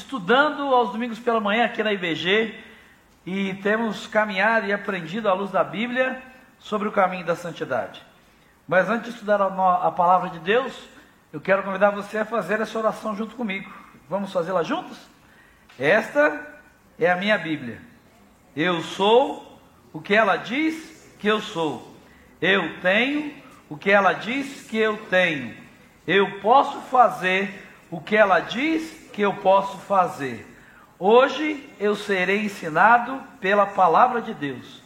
estudando aos domingos pela manhã aqui na IBG e temos caminhado e aprendido à luz da Bíblia sobre o caminho da santidade. Mas antes de estudar a, palavra de Deus, eu quero convidar você a fazer essa oração junto comigo. Vamos fazê-la juntos? Esta é a minha Bíblia. Eu sou o que ela diz que eu sou. Eu tenho o que ela diz que eu tenho. Eu posso fazer o que ela diz que eu posso fazer. Hoje eu serei ensinado pela palavra de Deus.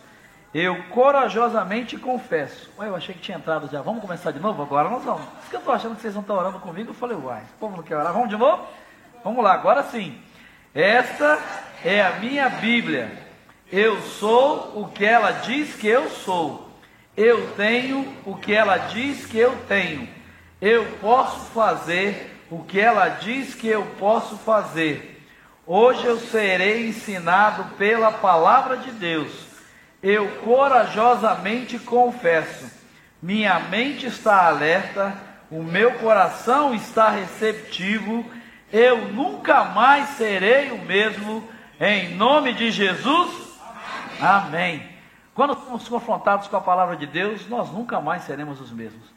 Eu corajosamente confesso. Ué, eu achei que tinha entrado já. Vamos começar de novo agora? Nós vamos. Isso que eu estou achando que vocês não estão orando comigo. Eu falei, uai, o povo não quer orar. Vamos de novo? Vamos lá, agora sim. Esta é a minha Bíblia. Eu sou o que ela diz que eu sou. Eu tenho o que ela diz que eu tenho. Eu posso fazer o que ela diz que eu posso fazer. Hoje eu serei ensinado pela palavra de Deus. Eu corajosamente confesso. Minha mente está alerta, o meu coração está receptivo. Eu nunca mais serei o mesmo. Em nome de Jesus. Amém. Quando somos confrontados com a palavra de Deus, nós nunca mais seremos os mesmos.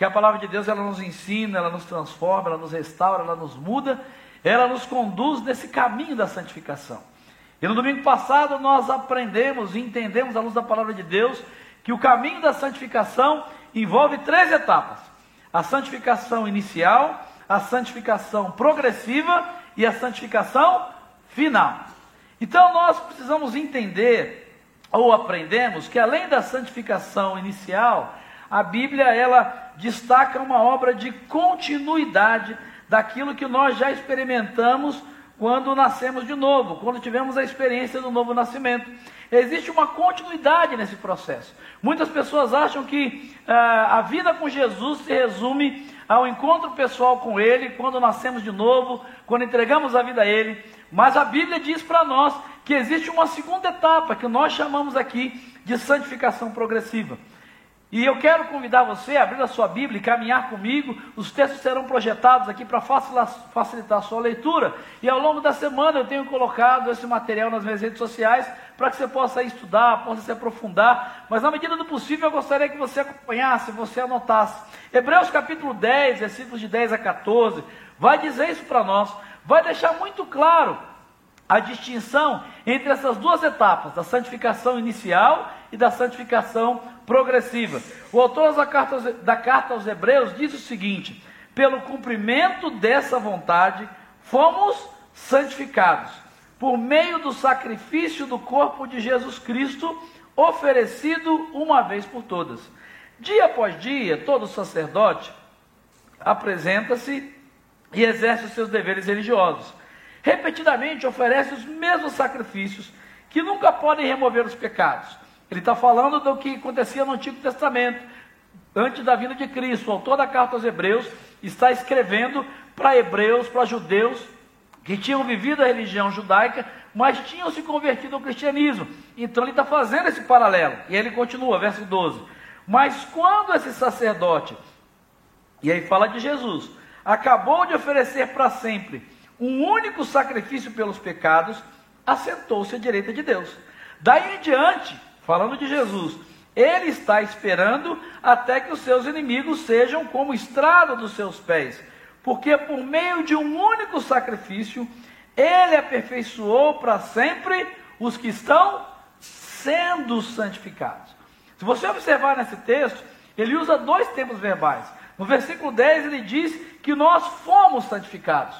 Porque a palavra de Deus ela nos ensina, ela nos transforma, ela nos restaura, ela nos muda, ela nos conduz nesse caminho da santificação. E no domingo passado nós aprendemos e entendemos à luz da palavra de Deus que o caminho da santificação envolve três etapas: a santificação inicial, a santificação progressiva e a santificação final. Então nós precisamos entender ou aprendemos que além da santificação inicial, a Bíblia ela destaca uma obra de continuidade daquilo que nós já experimentamos quando nascemos de novo, quando tivemos a experiência do novo nascimento. Existe uma continuidade nesse processo. Muitas pessoas acham que ah, a vida com Jesus se resume ao encontro pessoal com Ele, quando nascemos de novo, quando entregamos a vida a Ele. Mas a Bíblia diz para nós que existe uma segunda etapa, que nós chamamos aqui de santificação progressiva. E eu quero convidar você a abrir a sua Bíblia e caminhar comigo. Os textos serão projetados aqui para facilitar a sua leitura. E ao longo da semana eu tenho colocado esse material nas minhas redes sociais para que você possa estudar, possa se aprofundar. Mas na medida do possível eu gostaria que você acompanhasse, você anotasse. Hebreus capítulo 10, versículos de 10 a 14, vai dizer isso para nós. Vai deixar muito claro a distinção entre essas duas etapas, da santificação inicial e da santificação progressiva. O autor da carta, da carta aos Hebreus diz o seguinte: pelo cumprimento dessa vontade, fomos santificados, por meio do sacrifício do corpo de Jesus Cristo, oferecido uma vez por todas. Dia após dia, todo sacerdote apresenta-se e exerce os seus deveres religiosos. Repetidamente oferece os mesmos sacrifícios que nunca podem remover os pecados. Ele está falando do que acontecia no Antigo Testamento, antes da vinda de Cristo. O autor da carta aos Hebreus está escrevendo para hebreus, para judeus que tinham vivido a religião judaica, mas tinham se convertido ao cristianismo. Então ele está fazendo esse paralelo. E ele continua, verso 12. Mas quando esse sacerdote, e aí fala de Jesus, acabou de oferecer para sempre um único sacrifício pelos pecados, assentou-se à direita de Deus. Daí em diante, falando de Jesus, ele está esperando até que os seus inimigos sejam como estrada dos seus pés, porque por meio de um único sacrifício, ele aperfeiçoou para sempre os que estão sendo santificados. Se você observar nesse texto, ele usa dois tempos verbais. No versículo 10 ele diz que nós fomos santificados.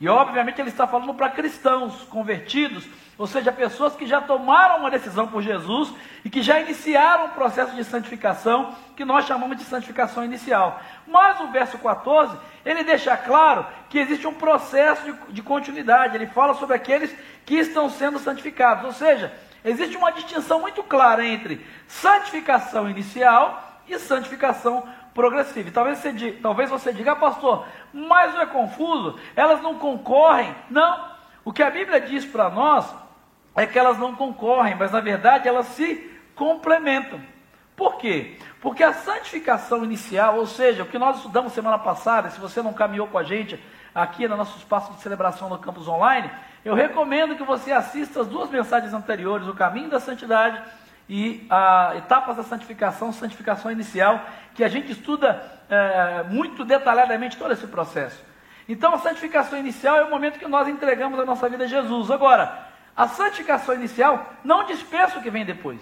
E obviamente ele está falando para cristãos convertidos ou seja, pessoas que já tomaram uma decisão por Jesus e que já iniciaram o processo de santificação, que nós chamamos de santificação inicial. Mas o verso 14, ele deixa claro que existe um processo de, de continuidade, ele fala sobre aqueles que estão sendo santificados, ou seja, existe uma distinção muito clara entre santificação inicial e santificação progressiva. E talvez você, diga, talvez você diga, ah, pastor, mas não é confuso? Elas não concorrem? Não. O que a Bíblia diz para nós é que elas não concorrem, mas na verdade elas se complementam. Por quê? Porque a santificação inicial, ou seja, o que nós estudamos semana passada, se você não caminhou com a gente aqui no nosso espaço de celebração no campus online, eu recomendo que você assista as duas mensagens anteriores, o caminho da santidade e a etapas da santificação, santificação inicial, que a gente estuda é, muito detalhadamente todo esse processo. Então, a santificação inicial é o momento que nós entregamos a nossa vida a Jesus. Agora, a santificação inicial não dispensa o que vem depois.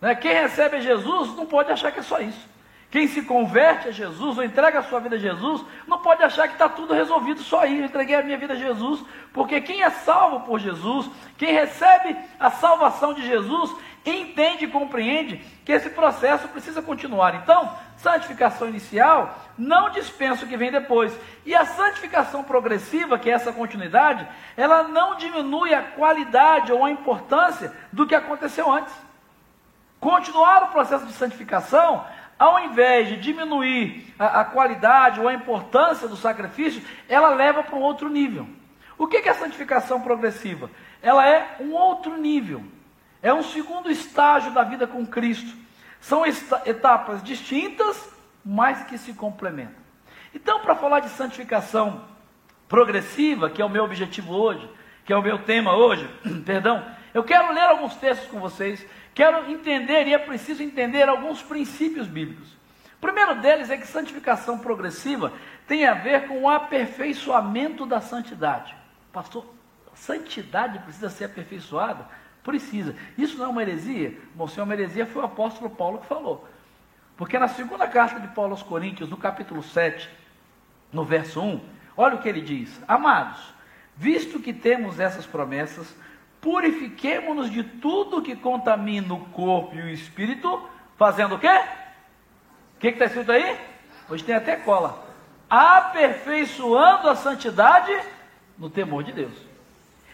Né? Quem recebe a Jesus não pode achar que é só isso. Quem se converte a Jesus ou entrega a sua vida a Jesus, não pode achar que está tudo resolvido só aí. Eu entreguei a minha vida a Jesus, porque quem é salvo por Jesus, quem recebe a salvação de Jesus, entende e compreende que esse processo precisa continuar. Então, santificação inicial não dispensa o que vem depois. E a santificação progressiva, que é essa continuidade, ela não diminui a qualidade ou a importância do que aconteceu antes. Continuar o processo de santificação ao invés de diminuir a, a, qualidade ou a importância do sacrifício, ela leva para um outro nível. O que é a santificação progressiva? Ela é um outro nível, é um segundo estágio da vida com Cristo. São etapas distintas, mas que se complementam. Então, para falar de santificação progressiva, que é o meu objetivo hoje, que é o meu tema hoje, perdão, eu quero ler alguns textos com vocês Quero entender, e é preciso entender alguns princípios bíblicos. O primeiro deles é que santificação progressiva tem a ver com o aperfeiçoamento da santidade. Pastor, santidade precisa ser aperfeiçoada? Precisa. Isso não é uma heresia? Bom, se é uma heresia, foi o apóstolo Paulo que falou. Porque na segunda carta de Paulo aos Coríntios, no capítulo 7, no verso 1, olha o que ele diz: Amados, visto que temos essas promessas, purifiquemo-nos de tudo que contamina o corpo e o espírito, fazendo o quê? O que está escrito aí? Hoje tem até cola. Aperfeiçoando a santidade no temor de Deus.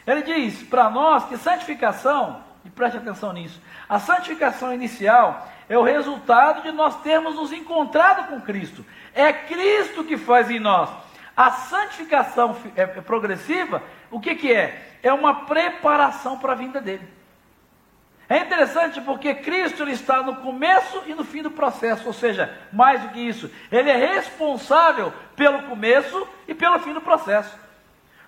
Ele diz para nós que santificação, e preste atenção nisso, a santificação inicial é o resultado de nós termos nos encontrado com Cristo. É Cristo que faz em nós. A santificação é, é progressiva, o que, que é? é uma preparação para a vinda dele. É interessante porque Cristo ele está no começo e no fim do processo, ou seja, mais do que isso, ele é responsável pelo começo e pelo fim do processo.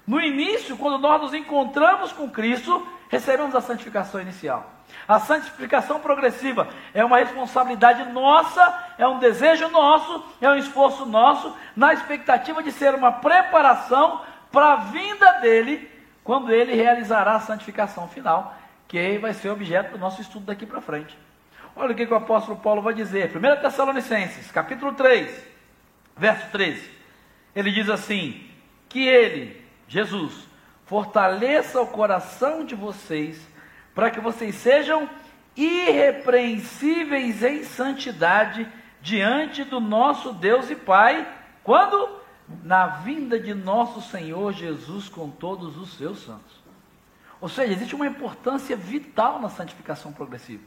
No início, quando nós nos encontramos com Cristo, recebemos a santificação inicial. A santificação progressiva é uma responsabilidade nossa, é um desejo nosso, é um esforço nosso, na expectativa de ser uma preparação para a vinda dele quando ele realizará a santificação final, que vai ser objeto do nosso estudo daqui para frente. Olha o que, o apóstolo Paulo vai dizer. 1 Tessalonicenses, capítulo 3, verso 13. Ele diz assim: Que ele, Jesus, fortaleça o coração de vocês, para que vocês sejam irrepreensíveis em santidade diante do nosso Deus e Pai. Quando? na vinda de nosso Senhor Jesus com todos os seus santos. Ou seja, existe uma importância vital na santificação progressiva.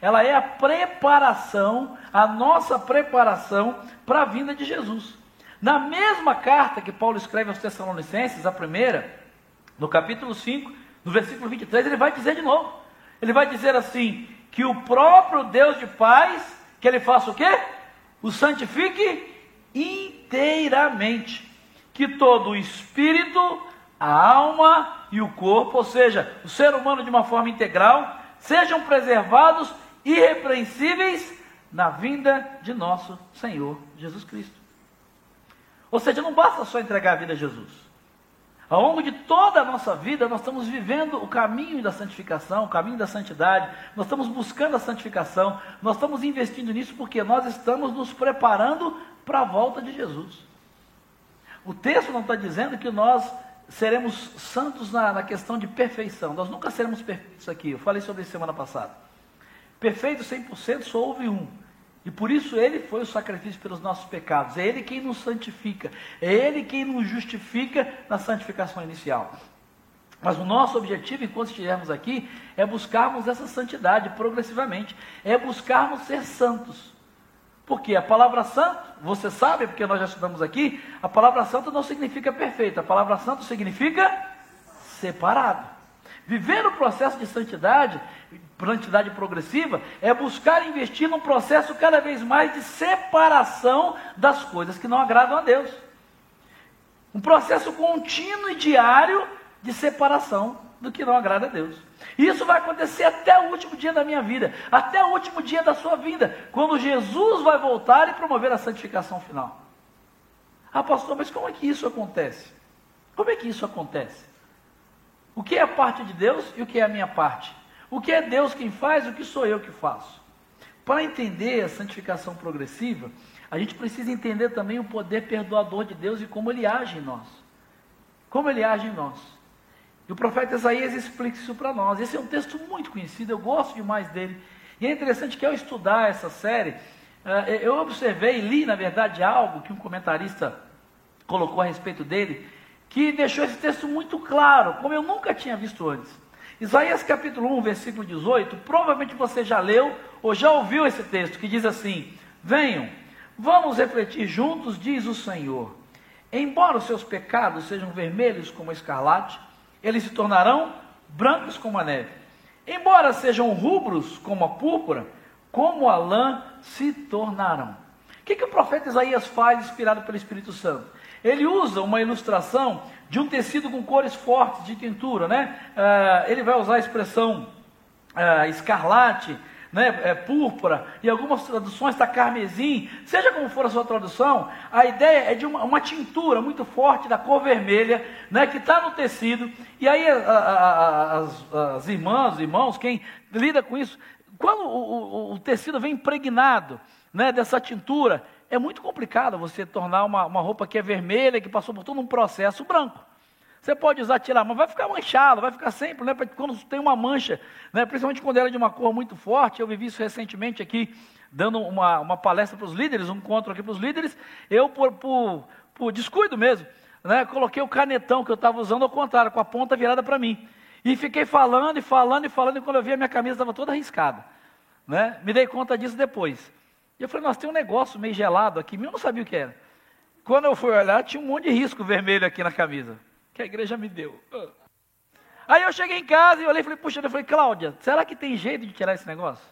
Ela é a preparação, a nossa preparação para a vinda de Jesus. Na mesma carta que Paulo escreve aos Tessalonicenses, a primeira, no capítulo 5, no versículo 23, ele vai dizer de novo. Ele vai dizer assim: que o próprio Deus de paz, que ele faça o quê? O santifique inteiramente, que todo o espírito, a alma e o corpo, ou seja, o ser humano de uma forma integral, sejam preservados irrepreensíveis na vinda de nosso Senhor Jesus Cristo. Ou seja, não basta só entregar a vida a Jesus. Ao longo de toda a nossa vida, nós estamos vivendo o caminho da santificação, o caminho da santidade, nós estamos buscando a santificação, nós estamos investindo nisso porque nós estamos nos preparando para a volta de Jesus. O texto não está dizendo que nós seremos santos na, na, questão de perfeição, nós nunca seremos perfeitos aqui, eu falei sobre isso semana passada. Perfeito 100% só houve um, e por isso ele foi o sacrifício pelos nossos pecados. É ele quem nos santifica. É ele quem nos justifica na santificação inicial. Mas o nosso objetivo, enquanto estivermos aqui, é buscarmos essa santidade progressivamente. É buscarmos ser santos. Porque a palavra santo, você sabe, porque nós já estudamos aqui, a palavra santo não significa perfeito. A palavra santo significa separado. Viver o processo de santidade santidade progressiva é buscar investir num processo cada vez mais de separação das coisas que não agradam a Deus. Um processo contínuo e diário de separação do que não agrada a Deus. E isso vai acontecer até o último dia da minha vida, até o último dia da sua vida, quando Jesus vai voltar e promover a santificação final. Ah, pastor, mas como é que isso acontece? Como é que isso acontece? O que é a parte de Deus e o que é a minha parte? O que é Deus quem faz o que sou eu que faço? Para entender a santificação progressiva, a gente precisa entender também o poder perdoador de Deus e como ele age em nós. Como ele age em nós. E o profeta Isaías explica isso para nós. Esse é um texto muito conhecido, eu gosto demais dele. E é interessante que ao estudar essa série, eh, eu observei, li na verdade algo que um comentarista colocou a respeito dele, que deixou esse texto muito claro, como eu nunca tinha visto antes. Isaías capítulo 1, versículo 18, provavelmente você já leu ou já ouviu esse texto, que diz assim: Venham, vamos refletir juntos, diz o Senhor. Embora os seus pecados sejam vermelhos como escarlate, eles se tornarão brancos como a neve. Embora sejam rubros como a púrpura, como a lã se tornarão. O que, que o profeta Isaías faz, inspirado pelo Espírito Santo? Ele usa uma ilustração de um tecido com cores fortes de tintura, né? Uh, ele vai usar a expressão uh, escarlate, né, é, púrpura, e algumas traduções está carmesim, seja como for a sua tradução, a ideia é de uma, uma tintura muito forte da cor vermelha, né, que está no tecido, e aí a, a, a, as, as, irmãs, os irmãos, quem lida com isso, quando o, o, o tecido vem impregnado né, dessa tintura, é muito complicado você tornar uma, uma roupa que é vermelha, que passou por todo um processo branco. Você pode usar, tirar, mas vai ficar manchado, vai ficar sempre, né? Quando tem uma mancha, né? principalmente quando ela é de uma cor muito forte. Eu vivi isso recentemente aqui, dando uma, uma palestra para os líderes, um encontro aqui para os líderes. Eu, por, por, por descuido mesmo, né? coloquei o canetão que eu estava usando ao contrário, com a ponta virada para mim. E fiquei falando e falando e falando, e quando eu vi a minha camisa estava toda arriscada. Né? Me dei conta disso depois. E eu falei, nossa, tem um negócio meio gelado aqui, eu não sabia o que era. Quando eu fui olhar, tinha um monte de risco vermelho aqui na camisa que a igreja me deu. Ah. Aí eu cheguei em casa e olhei e falei, puxa, eu falei, Cláudia, será que tem jeito de tirar esse negócio?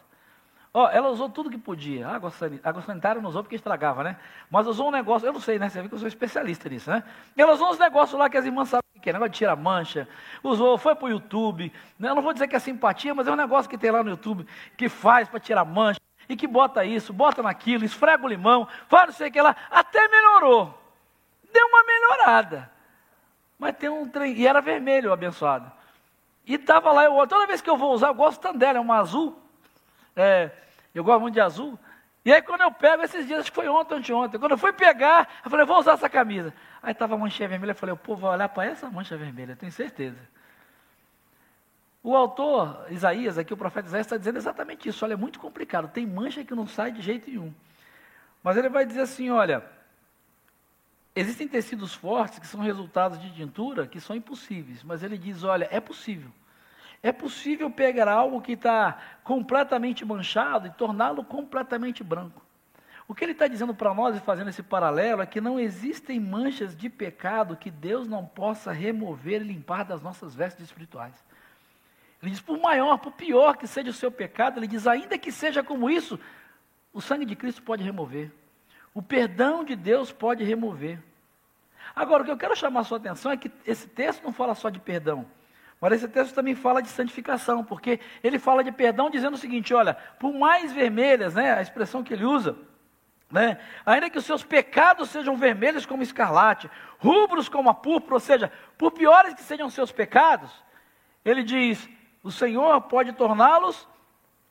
Ó, ela usou tudo que podia. Água, água sanitária não usou porque estragava, né? Mas usou um negócio, eu não sei, né? Você viu que eu sou especialista nisso, né? Ela usou uns negócios lá que as irmãs sabem o que é, negócio de tirar mancha. Usou, foi para o YouTube. Né? Eu não vou dizer que é simpatia, mas é um negócio que tem lá no YouTube que faz para tirar mancha. E que bota isso, bota naquilo, esfrega o limão, faz não sei o que lá. Até melhorou. Deu uma melhorada. Mas tem um trem, e era vermelho o abençoado. E estava lá, eu, toda vez que eu vou usar, eu gosto tanto dela, é uma azul. É, eu gosto muito de azul. E aí quando eu pego, esses dias, acho que foi ontem, anteontem, quando eu fui pegar, eu falei, vou usar essa camisa. Aí estava a manchinha vermelha, eu falei, o povo vai olhar para essa mancha vermelha, tenho certeza. O autor, Isaías, aqui o profeta Isaías está dizendo exatamente isso. Olha, é muito complicado, tem mancha que não sai de jeito nenhum. Mas ele vai dizer assim, olha, Existem tecidos fortes que são resultados de tintura que são impossíveis, mas ele diz: olha, é possível. É possível pegar algo que está completamente manchado e torná-lo completamente branco. O que ele está dizendo para nós e fazendo esse paralelo é que não existem manchas de pecado que Deus não possa remover e limpar das nossas vestes espirituais. Ele diz: por maior, por pior que seja o seu pecado, ele diz: ainda que seja como isso, o sangue de Cristo pode remover. O perdão de Deus pode remover. Agora, o que eu quero chamar a sua atenção é que esse texto não fala só de perdão, mas esse texto também fala de santificação, porque ele fala de perdão dizendo o seguinte: olha, por mais vermelhas, né, a expressão que ele usa, né, ainda que os seus pecados sejam vermelhos como escarlate, rubros como a púrpura, ou seja, por piores que sejam os seus pecados, ele diz: o Senhor pode torná-los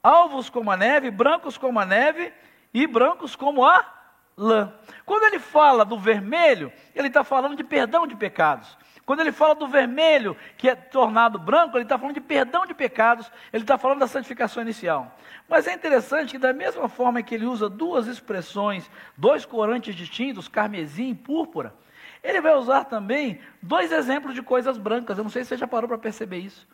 alvos como a neve, brancos como a neve e brancos como a lã. Quando ele fala do vermelho, ele está falando de perdão de pecados. Quando ele fala do vermelho, que é tornado branco, ele está falando de perdão de pecados, ele está falando da santificação inicial. Mas é interessante que, da mesma forma que ele usa duas expressões, dois corantes distintos, carmesim e púrpura, ele vai usar também dois exemplos de coisas brancas. Eu não sei se você já parou para perceber isso.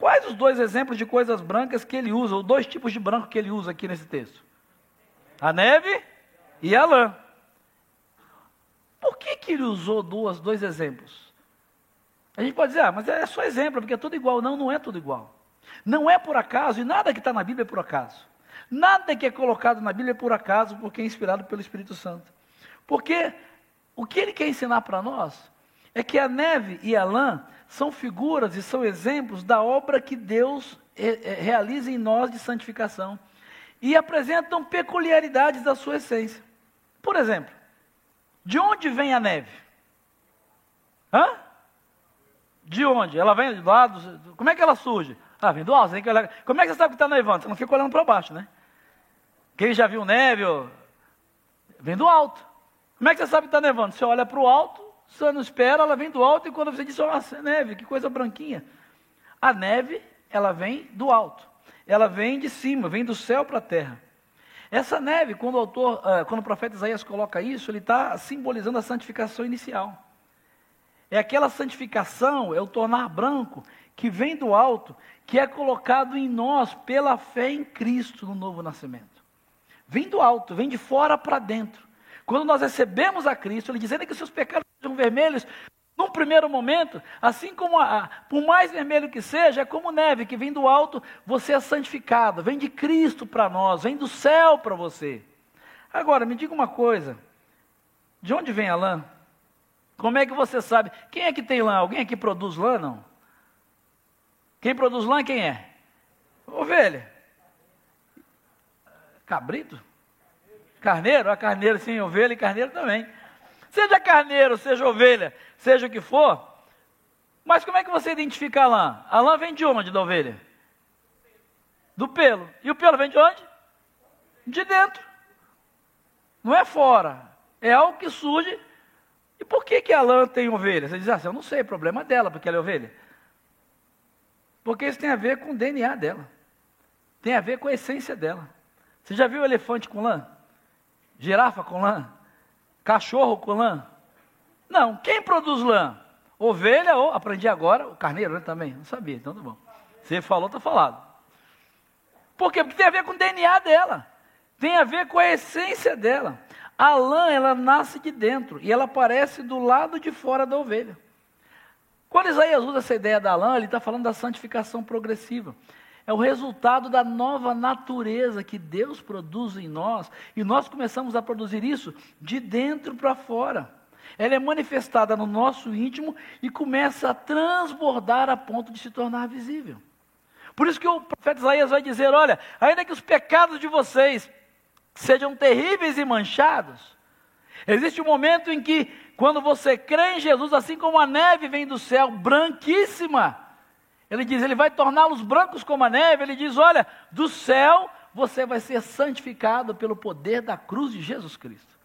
Quais os dois exemplos de coisas brancas que ele usa, ou dois tipos de branco que ele usa aqui nesse texto? A neve e a lã. Por que, que ele usou duas, dois exemplos? A gente pode dizer, ah, mas é só exemplo, porque é tudo igual. Não, não é tudo igual. Não é por acaso, e nada que está na Bíblia é por acaso. Nada que é colocado na Bíblia é por acaso, porque é inspirado pelo Espírito Santo. Porque o que ele quer ensinar para nós é que a neve e a lã são figuras e são exemplos da obra que Deus eh, eh, realiza em nós de santificação e apresentam peculiaridades da sua essência. Por exemplo, de onde vem a neve? Hã? De onde? Ela vem do lado? Como é que ela surge? Ah, vem do alto. Como é que você sabe que está nevando? Você não fica olhando para baixo, né? Quem já viu neve, vem do alto. Como é que você sabe que está nevando? Você olha para o alto, você não espera, ela vem do alto e quando você diz, nossa, neve, que coisa branquinha. A neve, ela vem do alto. Ela vem de cima, vem do céu para a terra. Essa neve, quando o autor, uh, quando o profeta Isaías coloca isso, ele está simbolizando a santificação inicial. É aquela santificação, é o tornar branco, que vem do alto, que é colocado em nós pela fé em Cristo no novo nascimento. Vem do alto, vem de fora para dentro. Quando nós recebemos a Cristo, Ele dizendo que seus pecados sejam vermelhos, num primeiro momento, assim como a, por mais vermelho que seja, é como neve que vem do alto, você é santificado, vem de Cristo para nós, vem do céu para você. Agora, me diga uma coisa: de onde vem a lã? Como é que você sabe? Quem é que tem lã? Alguém aqui produz lã? Não. Quem produz lã quem é? Ovelha. Cabrito? Carneiro? A carneiro sim, ovelha e carneiro também. Seja carneiro, seja ovelha, seja o que for. Mas como é que você identifica a lã? A lã vem de onde da ovelha? Do pelo. E o pelo vem de onde? De dentro. Não é fora. É algo que surge. E por que, que a lã tem ovelha? Você diz assim, eu não sei, é problema dela, porque ela é ovelha. Porque isso tem a ver com o DNA dela. Tem a ver com a essência dela. Você já viu elefante com lã? Girafa com lã? Cachorro com lã? Não. Quem produz lã? Ovelha ou, aprendi agora, o carneiro né, também. Não sabia, então tá bom. Você falou, está falado. Por quê? Porque tem a ver com o DNA dela. Tem a ver com a essência dela. A lã, ela nasce de dentro e ela aparece do lado de fora da ovelha. Quando Isaías usa essa ideia da lã, ele está falando da santificação progressiva é o resultado da nova natureza que Deus produz em nós, e nós começamos a produzir isso de dentro para fora. Ela é manifestada no nosso íntimo e começa a transbordar a ponto de se tornar visível. Por isso que o profeta Isaías vai dizer: olha, ainda que os pecados de vocês sejam terríveis e manchados, existe um momento em que, quando você crê em Jesus, assim como a neve vem do céu, branquíssima, ele diz: Ele vai torná-los brancos como a neve. Ele diz: Olha, do céu você vai ser santificado pelo poder da cruz de Jesus Cristo.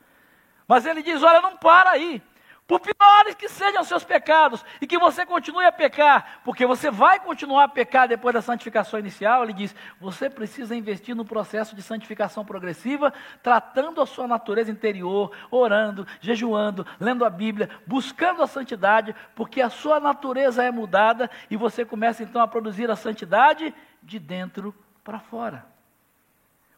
Mas ele diz: Olha, não para aí. Por piores que sejam os seus pecados, e que você continue a pecar, porque você vai continuar a pecar depois da santificação inicial, ele diz: você precisa investir no processo de santificação progressiva, tratando a sua natureza interior, orando, jejuando, lendo a Bíblia, buscando a santidade, porque a sua natureza é mudada e você começa então a produzir a santidade de dentro para fora.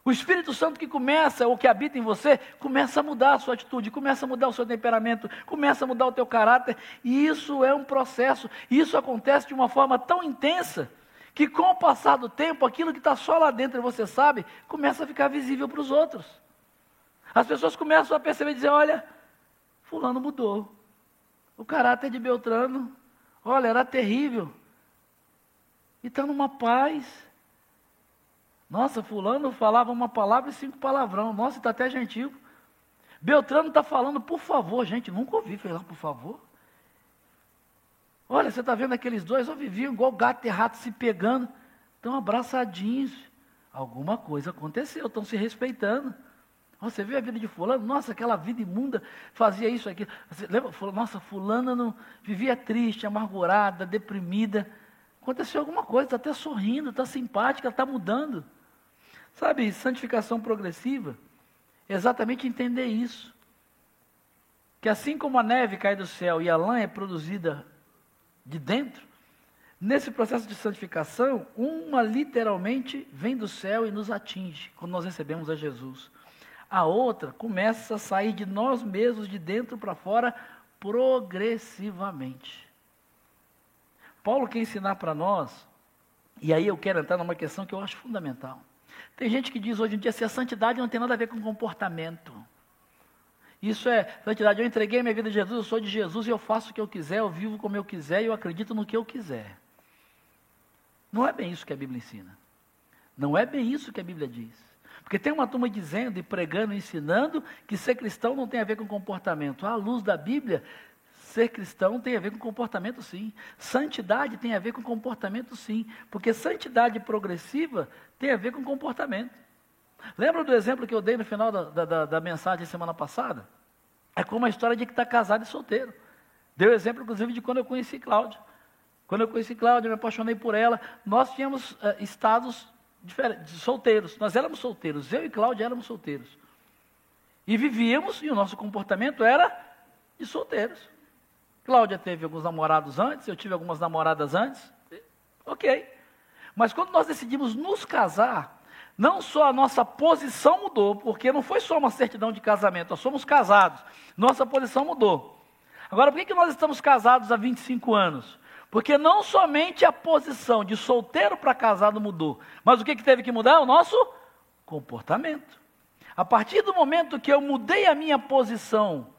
O Espírito Santo que começa, ou que habita em você, começa a mudar a sua atitude, começa a mudar o seu temperamento, começa a mudar o teu caráter, e isso é um processo, isso acontece de uma forma tão intensa, que com o passar do tempo, aquilo que está só lá dentro, você sabe, começa a ficar visível para os outros. As pessoas começam a perceber e dizer, olha, fulano mudou. O caráter de Beltrano, olha, era terrível. E está numa paz. Nossa, fulano falava uma palavra e cinco palavrão. Nossa, está até gentil. Beltrano está falando, por favor, gente, nunca ouvi falar, por favor. Olha, você está vendo aqueles dois, ó, viviam igual gato e rato se pegando, estão abraçadinhos. Alguma coisa aconteceu, estão se respeitando. Você viu a vida de fulano? Nossa, aquela vida imunda fazia isso aqui. Você lembra? Nossa, fulana não vivia triste, amargurada, deprimida. Aconteceu alguma coisa, está até sorrindo, está simpática, está mudando. Sabe, santificação progressiva é exatamente entender isso. Que assim como a neve cai do céu e a lã é produzida de dentro, nesse processo de santificação, uma literalmente vem do céu e nos atinge quando nós recebemos a Jesus. A outra começa a sair de nós mesmos, de dentro para fora, progressivamente. Paulo quer ensinar para nós, e aí eu quero entrar numa questão que eu acho fundamental. Tem gente que diz hoje em dia se a santidade não tem nada a ver com comportamento. Isso é santidade. Eu entreguei minha vida a Jesus, eu sou de Jesus e eu faço o que eu quiser, eu vivo como eu quiser e eu acredito no que eu quiser. Não é bem isso que a Bíblia ensina. Não é bem isso que a Bíblia diz. Porque tem uma turma dizendo e pregando ensinando que ser cristão não tem a ver com comportamento. À luz da Bíblia, ser cristão tem a ver com comportamento sim. Santidade tem a ver com comportamento sim. Porque santidade progressiva tem a ver com comportamento. Lembra do exemplo que eu dei no final da, da, da mensagem semana passada? É como a história de que está casado e solteiro. Deu exemplo, inclusive, de quando eu conheci Cláudia. Quando eu conheci Cláudia, eu me apaixonei por ela. Nós tínhamos uh, estados diferentes, solteiros. Nós éramos solteiros. Eu e Cláudia éramos solteiros. E vivíamos, e o nosso comportamento era de solteiros. Cláudia teve alguns namorados antes, eu tive algumas namoradas antes. Ok. Mas quando nós decidimos nos casar, não só a nossa posição mudou, porque não foi só uma certidão de casamento, nós somos casados, nossa posição mudou. Agora, por que, que nós estamos casados há 25 anos? Porque não somente a posição de solteiro para casado mudou, mas o que, que teve que mudar? O nosso comportamento. A partir do momento que eu mudei a minha posição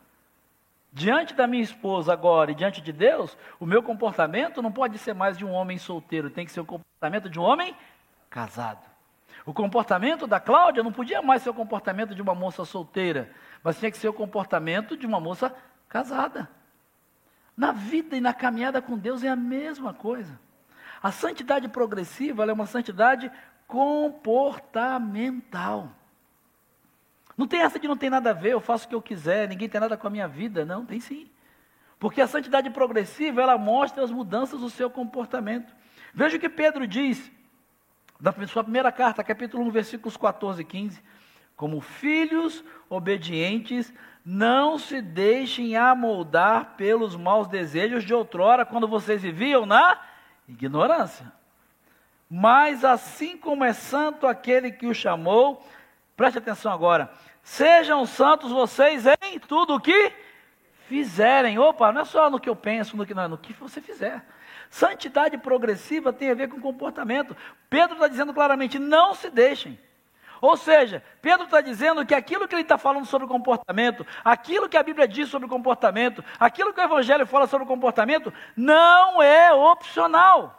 diante da minha esposa agora e diante de Deus, o meu comportamento não pode ser mais de um homem solteiro, tem que ser o comportamento de um homem casado. O comportamento da Cláudia não podia mais ser o comportamento de uma moça solteira, mas tinha que ser o comportamento de uma moça casada. Na vida e na caminhada com Deus é a mesma coisa. A santidade progressiva é uma santidade comportamental. Não tem essa de não tem nada a ver, eu faço o que eu quiser, ninguém tem nada com a minha vida. Não, tem sim. Porque a santidade progressiva, ela mostra as mudanças do seu comportamento. Veja o que Pedro diz da sua primeira carta, capítulo 1, versículos 14 e 15. Como filhos obedientes, não se deixem amoldar pelos maus desejos de outrora, quando vocês viviam na ignorância. Mas assim como é santo aquele que o chamou, preste atenção agora, sejam santos vocês em tudo o que fizerem. Opa, não é só no que eu penso, no que não é, no que você fizer. Santidade progressiva tem a ver com comportamento. Pedro está dizendo claramente: não se deixem. Ou seja, Pedro está dizendo que aquilo que ele está falando sobre comportamento, aquilo que a Bíblia diz sobre comportamento, aquilo que o Evangelho fala sobre comportamento, não é opcional.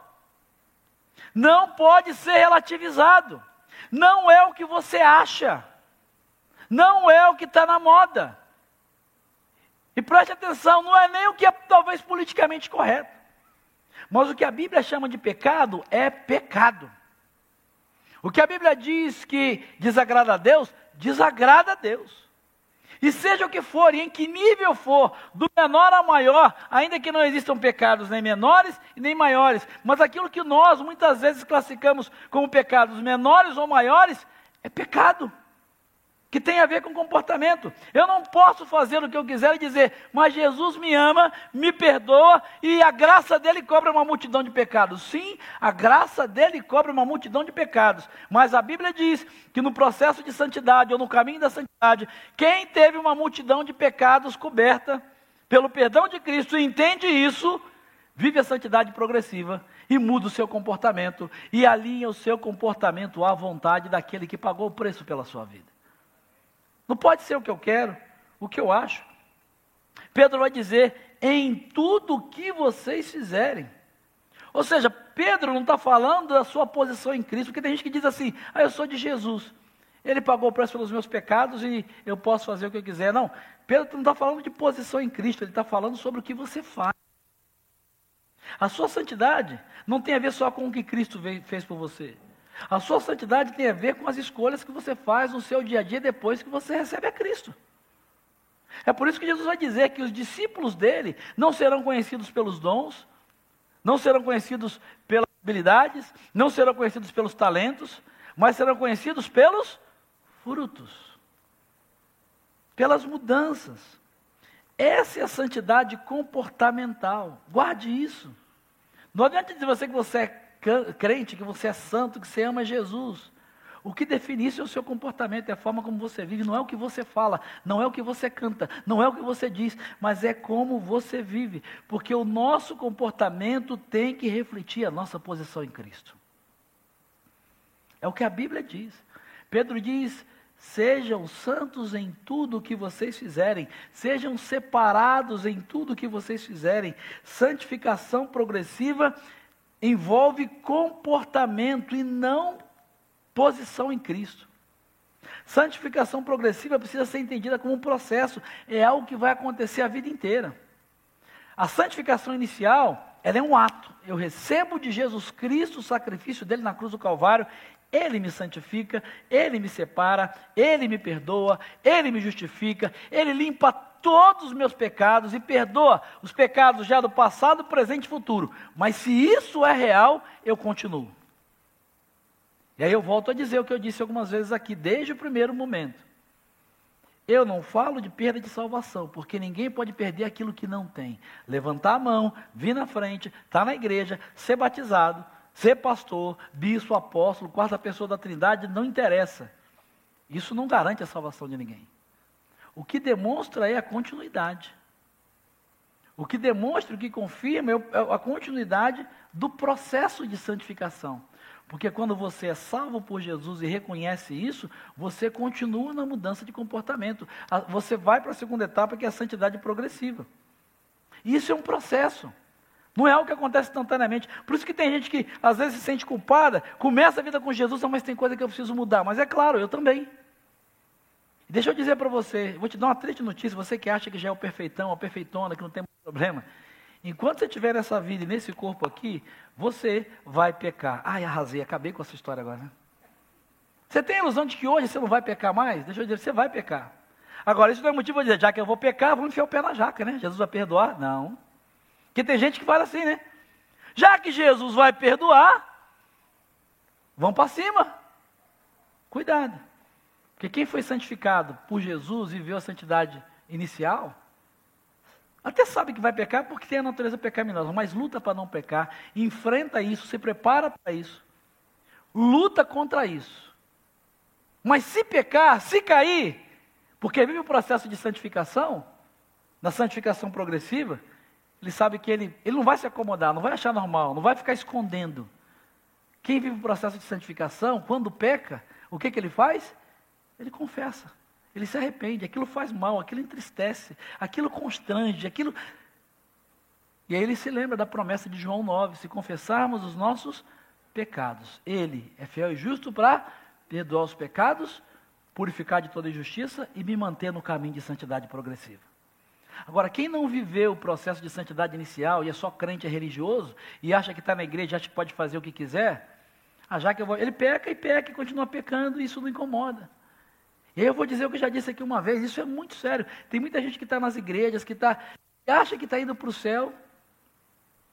Não pode ser relativizado. Não é o que você acha. Não é o que está na moda. E preste atenção, não é nem o que é talvez politicamente correto. Mas o que a Bíblia chama de pecado é pecado. O que a Bíblia diz que desagrada a Deus, desagrada a Deus. E seja o que for, e em que nível for, do menor ao maior, ainda que não existam pecados nem menores e nem maiores, mas aquilo que nós muitas vezes classificamos como pecados menores ou maiores, é pecado que tem a ver com comportamento. Eu não posso fazer o que eu quiser e dizer, mas Jesus me ama, me perdoa e a graça dele cobra uma multidão de pecados. Sim, a graça dele cobra uma multidão de pecados, mas a Bíblia diz que no processo de santidade ou no caminho da santidade, quem teve uma multidão de pecados coberta pelo perdão de Cristo e entende isso, vive a santidade progressiva e muda o seu comportamento e alinha o seu comportamento à vontade daquele que pagou o preço pela sua vida. Não pode ser o que eu quero, o que eu acho. Pedro vai dizer: em tudo o que vocês fizerem. Ou seja, Pedro não está falando da sua posição em Cristo, porque tem gente que diz assim: ah, eu sou de Jesus. Ele pagou o preço pelos meus pecados e eu posso fazer o que eu quiser. Não, Pedro não está falando de posição em Cristo, ele está falando sobre o que você faz. A sua santidade não tem a ver só com o que Cristo fez por você. A sua santidade tem a ver com as escolhas que você faz no seu dia a dia depois que você recebe a Cristo. É por isso que Jesus vai dizer que os discípulos dele não serão conhecidos pelos dons, não serão conhecidos pelas habilidades, não serão conhecidos pelos talentos, mas serão conhecidos pelos frutos, pelas mudanças. Essa é a santidade comportamental. Guarde isso. Não adianta dizer você que você é crente, que você é santo, que você ama Jesus. O que define isso é o seu comportamento, é a forma como você vive, não é o que você fala, não é o que você canta, não é o que você diz, mas é como você vive, porque o nosso comportamento tem que refletir a nossa posição em Cristo. É o que a Bíblia diz. Pedro diz: Sejam santos em tudo o que vocês fizerem, sejam separados em tudo o que vocês fizerem. Santificação progressiva envolve comportamento e não posição em Cristo. Santificação progressiva precisa ser entendida como um processo, é algo que vai acontecer a vida inteira. A santificação inicial, ela é um ato. Eu recebo de Jesus Cristo o sacrifício dele na cruz do Calvário, ele me santifica, ele me separa, ele me perdoa, ele me justifica, ele limpa todos os meus pecados e perdoa os pecados já do passado, presente e futuro. Mas se isso é real, eu continuo. E aí eu volto a dizer o que eu disse algumas vezes aqui, desde o primeiro momento. Eu não falo de perda de salvação, porque ninguém pode perder aquilo que não tem. Levantar a mão, vir na frente, estar tá na igreja, ser batizado, ser pastor, bispo, apóstolo, quarta pessoa da Trindade, não interessa. Isso não garante a salvação de ninguém. O que demonstra é a continuidade. O que demonstra, o que confirma é, é a continuidade do processo de santificação. Porque quando você é salvo por Jesus e reconhece isso, você continua na mudança de comportamento. Você vai para a segunda etapa, que é a santidade progressiva. Isso é um processo. Não é algo que acontece instantaneamente. Por isso que tem gente que às vezes se sente culpada, começa a vida com Jesus, mas tem coisa que eu preciso mudar. Mas é claro, eu também. Deixa eu dizer para você, vou te dar uma triste notícia, você que acha que já é o perfeitão, a perfeitona, que não tem problema. Enquanto você estiver nessa vida e nesse corpo aqui, você vai pecar. Ai, arrasei, acabei com essa história agora. Né? Você tem a ilusão de que hoje você não vai pecar mais? Deixa eu dizer, você vai pecar. Agora, isso não é motivo de dizer, já que eu vou pecar, vou enfiar o pé na jaca, né? Jesus vai perdoar? Não. Porque tem gente que fala assim, né? Já que Jesus vai perdoar, vão para cima. Cuidado. Porque quem foi santificado por Jesus e viu a santidade inicial, até sabe que vai pecar porque tem a natureza pecaminosa, mas luta para não pecar, enfrenta isso, se prepara para isso, luta contra isso. Mas se pecar, se cair, porque vive o processo de santificação, na santificação progressiva, ele sabe que ele, ele não vai se acomodar, não vai achar normal, não vai ficar escondendo. Quem vive o processo de santificação, quando peca, o que, que ele faz? Ele confessa. Ele se arrepende, aquilo faz mal, aquilo entristece, aquilo constrange, aquilo. E aí ele se lembra da promessa de João 9: se confessarmos os nossos pecados, ele é fiel e justo para perdoar os pecados, purificar de toda injustiça e me manter no caminho de santidade progressiva. Agora, quem não viveu o processo de santidade inicial e é só crente é religioso e acha que está na igreja, acha que pode fazer o que quiser, já que eu vou, ele peca e peca e continua pecando e isso não incomoda. Eu vou dizer o que já disse aqui uma vez, isso é muito sério. Tem muita gente que está nas igrejas, que tá, acha que está indo para o céu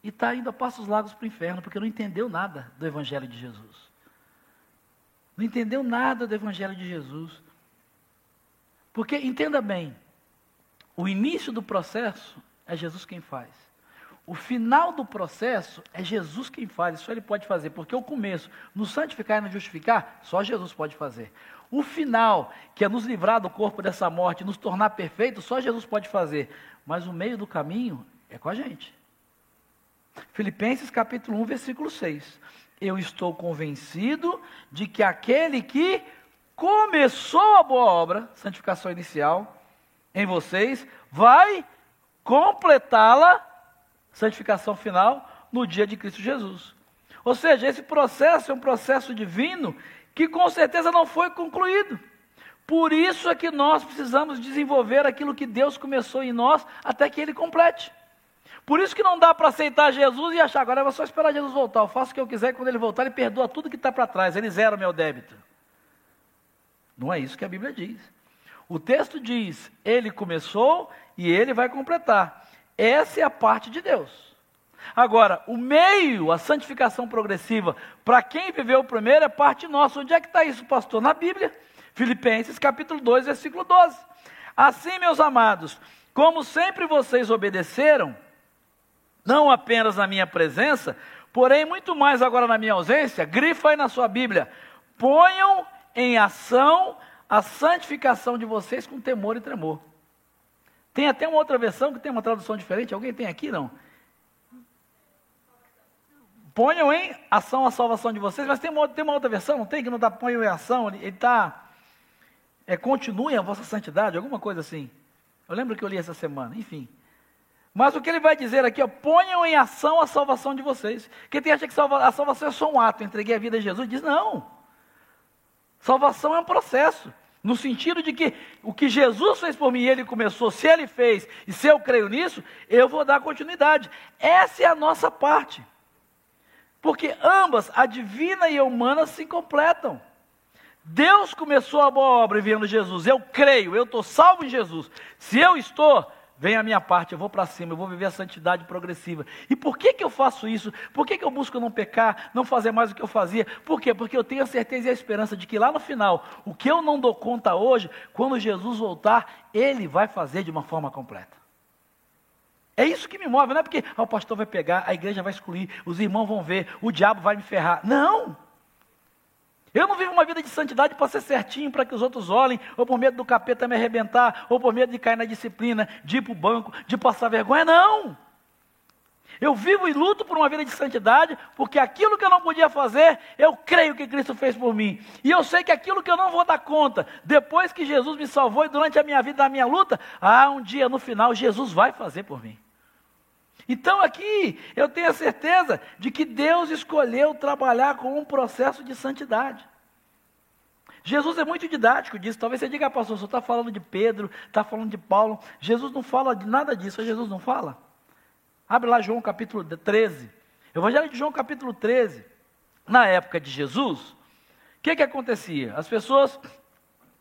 e está indo a passos largos para o inferno, porque não entendeu nada do Evangelho de Jesus. Não entendeu nada do Evangelho de Jesus. Porque, entenda bem, o início do processo é Jesus quem faz. O final do processo é Jesus quem faz, só Ele pode fazer, porque o começo, no santificar e no justificar, só Jesus pode fazer. O final, que é nos livrar do corpo dessa morte, nos tornar perfeitos, só Jesus pode fazer. Mas o meio do caminho é com a gente. Filipenses capítulo 1, versículo 6. Eu estou convencido de que aquele que começou a boa obra, santificação inicial, em vocês, vai completá-la, santificação final, no dia de Cristo Jesus. Ou seja, esse processo é um processo divino que com certeza não foi concluído. Por isso é que nós precisamos desenvolver aquilo que Deus começou em nós até que Ele complete. Por isso que não dá para aceitar Jesus e achar, agora vou só esperar Jesus voltar. Eu faço o que eu quiser e quando Ele voltar, Ele perdoa tudo que está para trás. Ele zera o meu débito. Não é isso que a Bíblia diz. O texto diz: Ele começou e Ele vai completar. Essa é a parte de Deus. Agora, o meio, a santificação progressiva, para quem viveu primeiro, é parte nossa. Onde é que está isso, pastor? Na Bíblia. Filipenses capítulo 2, versículo 12. Assim, meus amados, como sempre vocês obedeceram, não apenas na minha presença, porém muito mais agora na minha ausência, grifa aí na sua Bíblia, ponham em ação a santificação de vocês com temor e tremor. Tem até uma outra versão que tem uma tradução diferente. Alguém tem aqui, não? ponham em ação a salvação de vocês, mas tem uma, tem uma outra versão, não tem? Que não está ponham em ação, ele está. É continuem a vossa santidade, alguma coisa assim. Eu lembro que eu li essa semana, enfim. Mas o que ele vai dizer aqui, ó, ponham em ação a salvação de vocês. Quem tem acha que a salvação é só um ato, entreguei a vida a Jesus, diz não. Salvação é um processo. No sentido de que o que Jesus fez por mim, ele começou, se ele fez e se eu creio nisso, eu vou dar continuidade. Essa é a nossa parte. Porque ambas, a divina e a humana, se completam. Deus começou a boa obra enviando Jesus. Eu creio, eu estou salvo em Jesus. Se eu estou, vem a minha parte, eu vou para cima, eu vou viver a santidade progressiva. E por que, que eu faço isso? Por que, que eu busco não pecar, não fazer mais o que eu fazia? Por quê? Porque eu tenho a certeza e a esperança de que lá no final, o que eu não dou conta hoje, quando Jesus voltar, Ele vai fazer de uma forma completa. É isso que me move, não é porque ah, o pastor vai pegar, a igreja vai excluir, os irmãos vão ver, o diabo vai me ferrar. Não! Eu não vivo uma vida de santidade para ser certinho, para que os outros olhem, ou por medo do capeta me arrebentar, ou por medo de cair na disciplina, de ir para o banco, de passar vergonha. Não! Eu vivo e luto por uma vida de santidade, porque aquilo que eu não podia fazer, eu creio que Cristo fez por mim. E eu sei que aquilo que eu não vou dar conta, depois que Jesus me salvou e durante a minha vida, a minha luta, ah, um dia no final, Jesus vai fazer por mim. Então aqui eu tenho a certeza de que Deus escolheu trabalhar com um processo de santidade. Jesus é muito didático disso. Talvez você diga, pastor, você está falando de Pedro, está falando de Paulo. Jesus não fala de nada disso. Jesus não fala. Abre lá João capítulo 13. Evangelho de João capítulo 13. Na época de Jesus, o que, que acontecia? As pessoas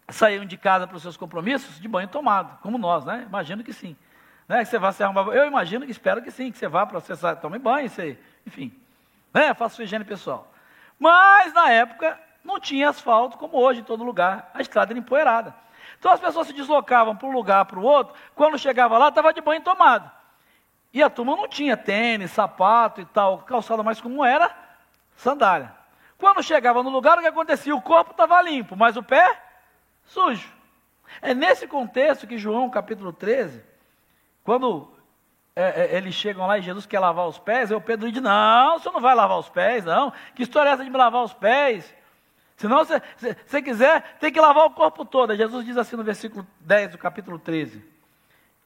saíam de casa para os seus compromissos de banho tomado, como nós, né? Imagino que sim. Né? Que você vá se arrumar. Eu imagino que espero que sim, que você vá para você tome banho, você, enfim. Né? Faça sua higiene pessoal. Mas na época não tinha asfalto como hoje em todo lugar. A estrada era empoeirada. Então as pessoas se deslocavam para um lugar para o outro, quando chegava lá, estava de banho tomado. E a turma não tinha tênis, sapato e tal, calçada mais comum era sandália. Quando chegava no lugar, o que acontecia? O corpo estava limpo, mas o pé sujo. É nesse contexto que João, capítulo 13, quando é, é, eles chegam lá e Jesus quer lavar os pés, aí o Pedro diz: Não, você não vai lavar os pés, não. Que história é essa de me lavar os pés? Senão, se você quiser, tem que lavar o corpo todo. Jesus diz assim no versículo 10 do capítulo 13: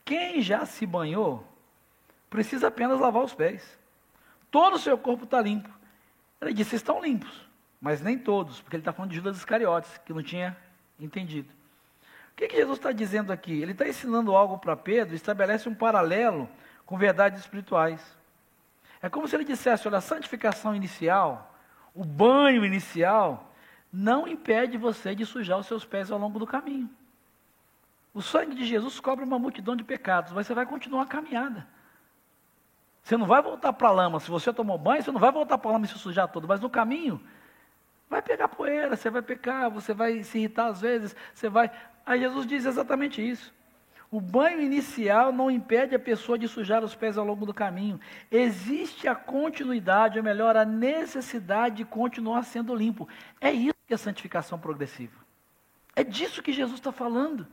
Quem já se banhou, precisa apenas lavar os pés. Todo o seu corpo está limpo. Ele disse: Estão limpos, mas nem todos, porque ele está falando de Judas Iscariotes, que não tinha entendido que, que Jesus está dizendo aqui? Ele está ensinando algo para Pedro, estabelece um paralelo com verdades espirituais. É como se ele dissesse: olha, a santificação inicial, o banho inicial, não impede você de sujar os seus pés ao longo do caminho. O sangue de Jesus cobre uma multidão de pecados, mas você vai continuar a caminhada. Você não vai voltar para a lama. Se você tomou banho, você não vai voltar para a lama e se sujar todo. Mas no caminho, vai pegar poeira, você vai pecar, você vai se irritar às vezes, você vai. Aí Jesus diz exatamente isso. O banho inicial não impede a pessoa de sujar os pés ao longo do caminho. Existe a continuidade, ou melhor, a necessidade de continuar sendo limpo. É isso que é santificação progressiva. É disso que Jesus está falando.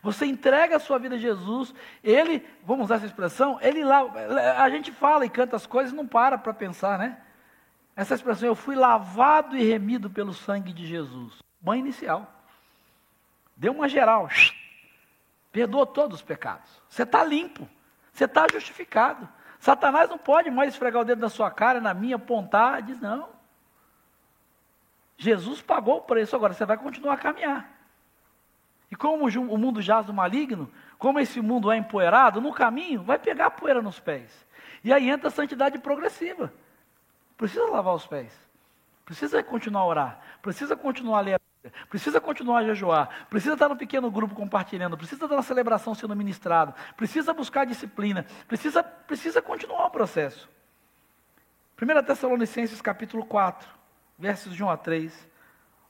Você entrega a sua vida a Jesus, ele, vamos usar essa expressão, ele lá, a gente fala e canta as coisas e não para para pensar, né? Essa expressão, eu fui lavado e remido pelo sangue de Jesus. Banho inicial. Deu uma geral. Perdoou todos os pecados. Você está limpo. Você está justificado. Satanás não pode mais esfregar o dedo na sua cara, na minha, apontar. Diz não. Jesus pagou o preço, agora você vai continuar a caminhar. E como o mundo jaz do maligno, como esse mundo é empoeirado, no caminho vai pegar poeira nos pés. E aí entra a santidade progressiva. Precisa lavar os pés. Precisa continuar a orar. Precisa continuar a ler precisa continuar a jejuar, precisa estar no pequeno grupo compartilhando, precisa estar na celebração sendo ministrado, precisa buscar disciplina, precisa, precisa continuar o processo. 1 Tessalonicenses capítulo 4, versos de 1 a 3.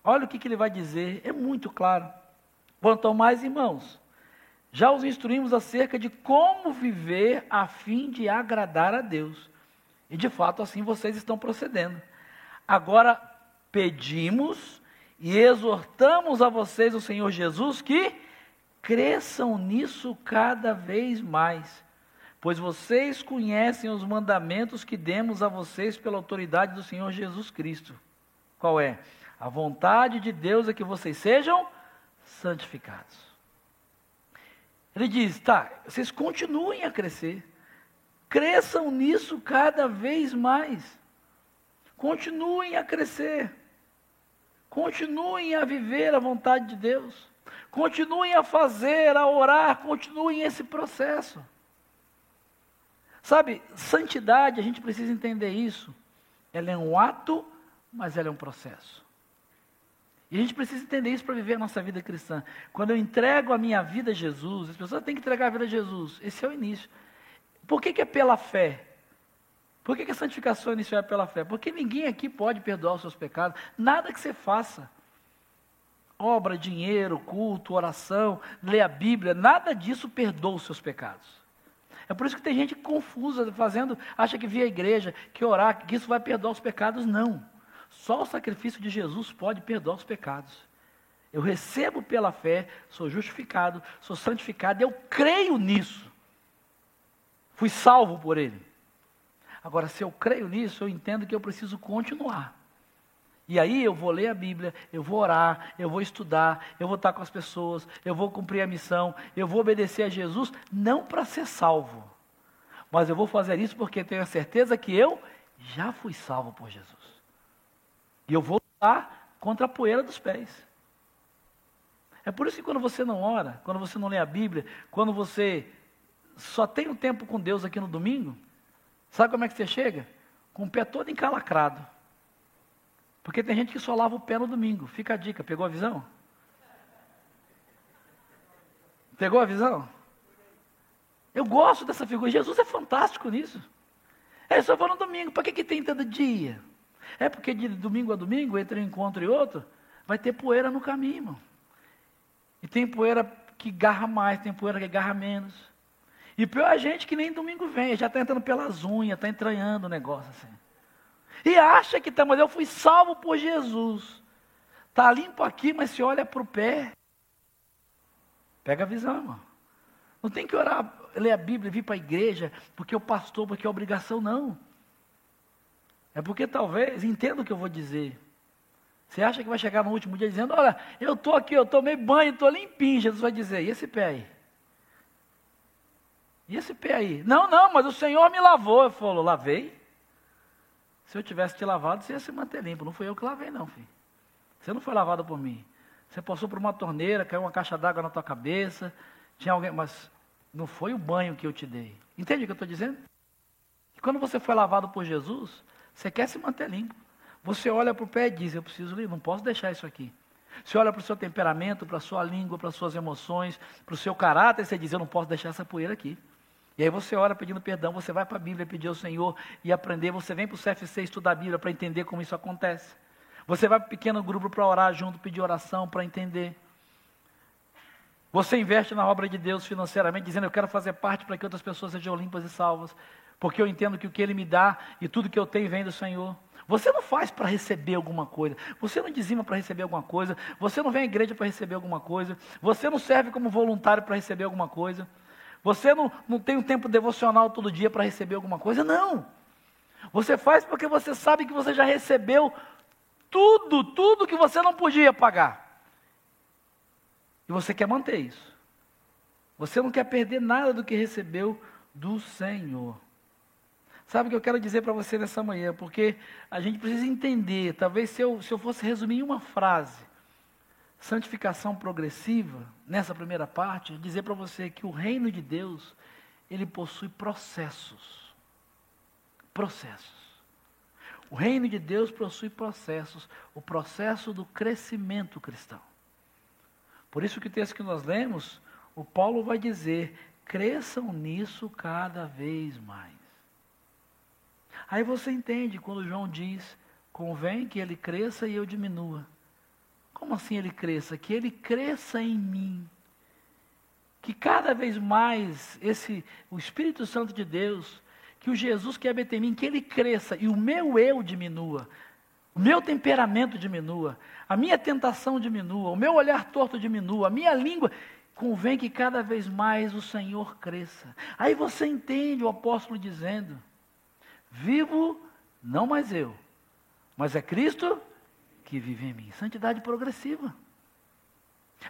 Olha o que, que ele vai dizer, é muito claro. Quanto mais, irmãos, já os instruímos acerca de como viver a fim de agradar a Deus. E de fato assim vocês estão procedendo. Agora pedimos e exortamos a vocês, o Senhor Jesus, que cresçam nisso cada vez mais, pois vocês conhecem os mandamentos que demos a vocês pela autoridade do Senhor Jesus Cristo. Qual é? A vontade de Deus é que vocês sejam santificados. Ele diz: tá, vocês continuem a crescer, cresçam nisso cada vez mais, continuem a crescer, continuem a viver a vontade de Deus, continuem a fazer, a orar, continuem esse processo. Sabe, santidade, a gente precisa entender isso. Ela é um ato, mas ela é um processo. E a gente precisa entender isso para viver a nossa vida cristã. Quando eu entrego a minha vida a Jesus, as pessoas têm que entregar a vida a Jesus. Esse é o início. Por que, que é pela fé? Por que, que a santificação inicial é pela fé? Porque ninguém aqui pode perdoar os seus pecados. Nada que você faça. Obra, dinheiro, culto, oração, ler a Bíblia, nada disso perdoa os seus pecados. É por isso que tem gente confusa, fazendo, acha que via a igreja, que orar, que isso vai perdoar os pecados. Não. Só o sacrifício de Jesus pode perdoar os pecados. Eu recebo pela fé, sou justificado, sou santificado, eu creio nisso. Fui salvo por Ele. Agora, se eu creio nisso, eu entendo que eu preciso continuar. E aí eu vou ler a Bíblia, eu vou orar, eu vou estudar, eu vou estar com as pessoas, eu vou cumprir a missão, eu vou obedecer a Jesus, não para ser salvo, mas eu vou fazer isso porque tenho a certeza que eu já fui salvo por Jesus. E eu vou lutar contra a poeira dos pés. É por isso que quando você não ora, quando você não lê a Bíblia, quando você só tem um tempo com Deus aqui no domingo, sabe como é que você chega? Com o pé todo encalacrado. Porque tem gente que só lava o pé no domingo. Fica a dica, pegou a visão? Pegou a visão? Eu gosto dessa figura. Jesus é fantástico nisso. É só vou no domingo. Para que, que tem todo dia? É porque de domingo a domingo, entre um encontro e outro, vai ter poeira no caminho, irmão. E tem poeira que garra mais, tem poeira que garra menos. E pior a gente que nem domingo vem, já está entrando pelas unhas, está entranhando o negócio assim. E acha que está, mas eu fui salvo por Jesus. Está limpo aqui, mas se olha para o pé. Pega a visão, irmão. Não tem que orar, ler a Bíblia, vir para a igreja, porque é o pastor, porque é obrigação, não. É porque talvez, entenda o que eu vou dizer. Você acha que vai chegar no último dia dizendo: Olha, eu estou aqui, eu tomei banho, estou limpinho. Jesus vai dizer: E esse pé aí? E esse pé aí? Não, não, mas o Senhor me lavou. Eu falo: Lavei. Se eu tivesse te lavado, você ia se manter limpo. Não fui eu que lavei, não, filho. Você não foi lavado por mim. Você passou por uma torneira, caiu uma caixa d'água na tua cabeça. Tinha alguém, mas não foi o banho que eu te dei. Entende o que eu estou dizendo? E quando você foi lavado por Jesus, você quer se manter limpo. Você olha para o pé e diz: Eu preciso ir, não posso deixar isso aqui. Você olha para o seu temperamento, para a sua língua, para as suas emoções, para o seu caráter, e você diz: Eu não posso deixar essa poeira aqui. E aí você ora pedindo perdão, você vai para a Bíblia pedir ao Senhor e aprender. Você vem para o CFC estudar a Bíblia para entender como isso acontece. Você vai para o pequeno grupo para orar junto, pedir oração para entender. Você investe na obra de Deus financeiramente, dizendo: Eu quero fazer parte para que outras pessoas sejam limpas e salvas porque eu entendo que o que Ele me dá e tudo que eu tenho vem do Senhor. Você não faz para receber alguma coisa, você não dizima para receber alguma coisa, você não vem à igreja para receber alguma coisa, você não serve como voluntário para receber alguma coisa, você não, não tem um tempo devocional todo dia para receber alguma coisa, não. Você faz porque você sabe que você já recebeu tudo, tudo que você não podia pagar. E você quer manter isso. Você não quer perder nada do que recebeu do Senhor. Sabe o que eu quero dizer para você nessa manhã? Porque a gente precisa entender, talvez se eu, se eu fosse resumir em uma frase, santificação progressiva, nessa primeira parte, dizer para você que o reino de Deus, ele possui processos. Processos. O reino de Deus possui processos, o processo do crescimento cristão. Por isso que o texto que nós lemos, o Paulo vai dizer: cresçam nisso cada vez mais. Aí você entende quando João diz: convém que ele cresça e eu diminua. Como assim ele cresça? Que ele cresça em mim. Que cada vez mais esse o Espírito Santo de Deus, que o Jesus que habita em mim, que ele cresça e o meu eu diminua. O meu temperamento diminua, a minha tentação diminua, o meu olhar torto diminua, a minha língua convém que cada vez mais o Senhor cresça. Aí você entende o apóstolo dizendo: Vivo não mais eu, mas é Cristo que vive em mim. Santidade progressiva.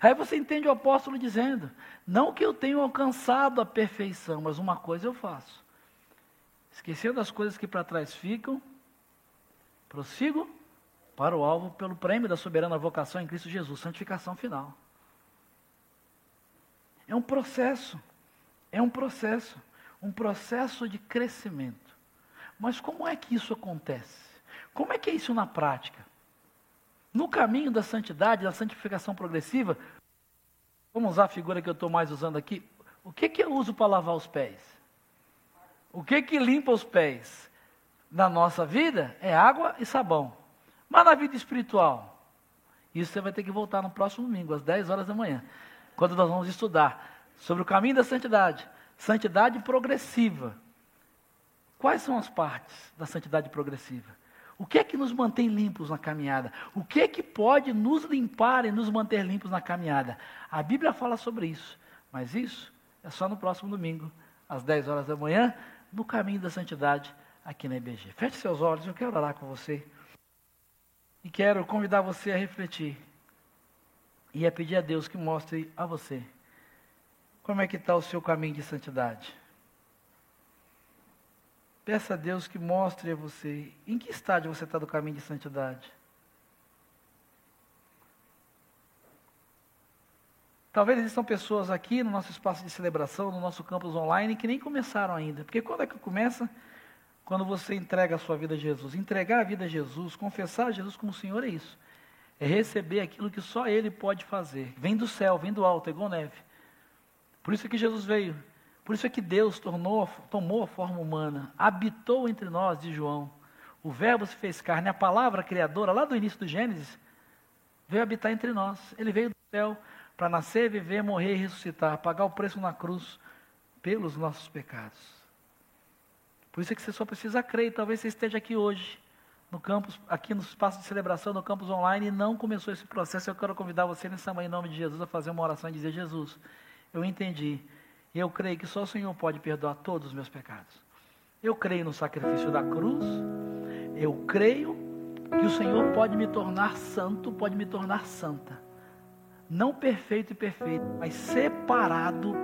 Aí você entende o apóstolo dizendo: Não que eu tenha alcançado a perfeição, mas uma coisa eu faço. Esquecendo as coisas que para trás ficam, prossigo para o alvo pelo prêmio da soberana vocação em Cristo Jesus, santificação final. É um processo, é um processo, um processo de crescimento. Mas como é que isso acontece? Como é que é isso na prática? No caminho da santidade, da santificação progressiva, vamos usar a figura que eu estou mais usando aqui. O que, que eu uso para lavar os pés? O que, que limpa os pés? Na nossa vida é água e sabão. Mas na vida espiritual, isso você vai ter que voltar no próximo domingo, às 10 horas da manhã, quando nós vamos estudar sobre o caminho da santidade, santidade progressiva. Quais são as partes da santidade progressiva? O que é que nos mantém limpos na caminhada? O que é que pode nos limpar e nos manter limpos na caminhada? A Bíblia fala sobre isso, mas isso é só no próximo domingo, às 10 horas da manhã, no caminho da santidade aqui na IBG. Feche seus olhos, eu quero orar com você. E quero convidar você a refletir e a pedir a Deus que mostre a você como é que está o seu caminho de santidade. Peça a Deus que mostre a você em que estágio você está do caminho de santidade. Talvez existam pessoas aqui no nosso espaço de celebração, no nosso campus online, que nem começaram ainda. Porque quando é que começa? Quando você entrega a sua vida a Jesus. Entregar a vida a Jesus, confessar a Jesus como Senhor é isso. É receber aquilo que só Ele pode fazer. Vem do céu, vem do alto, é igual neve. Por isso é que Jesus veio. Por isso é que Deus tornou, tomou a forma humana, habitou entre nós, de João. O Verbo se fez carne, a palavra criadora, lá do início do Gênesis, veio habitar entre nós. Ele veio do céu para nascer, viver, morrer e ressuscitar, pagar o preço na cruz pelos nossos pecados. Por isso é que você só precisa crer. talvez você esteja aqui hoje, no campus, aqui no espaço de celebração, no campus online, e não começou esse processo. Eu quero convidar você nessa manhã, em nome de Jesus, a fazer uma oração e dizer: Jesus, eu entendi e eu creio que só o Senhor pode perdoar todos os meus pecados. Eu creio no sacrifício da cruz. Eu creio que o Senhor pode me tornar santo, pode me tornar santa. Não perfeito e perfeito, mas separado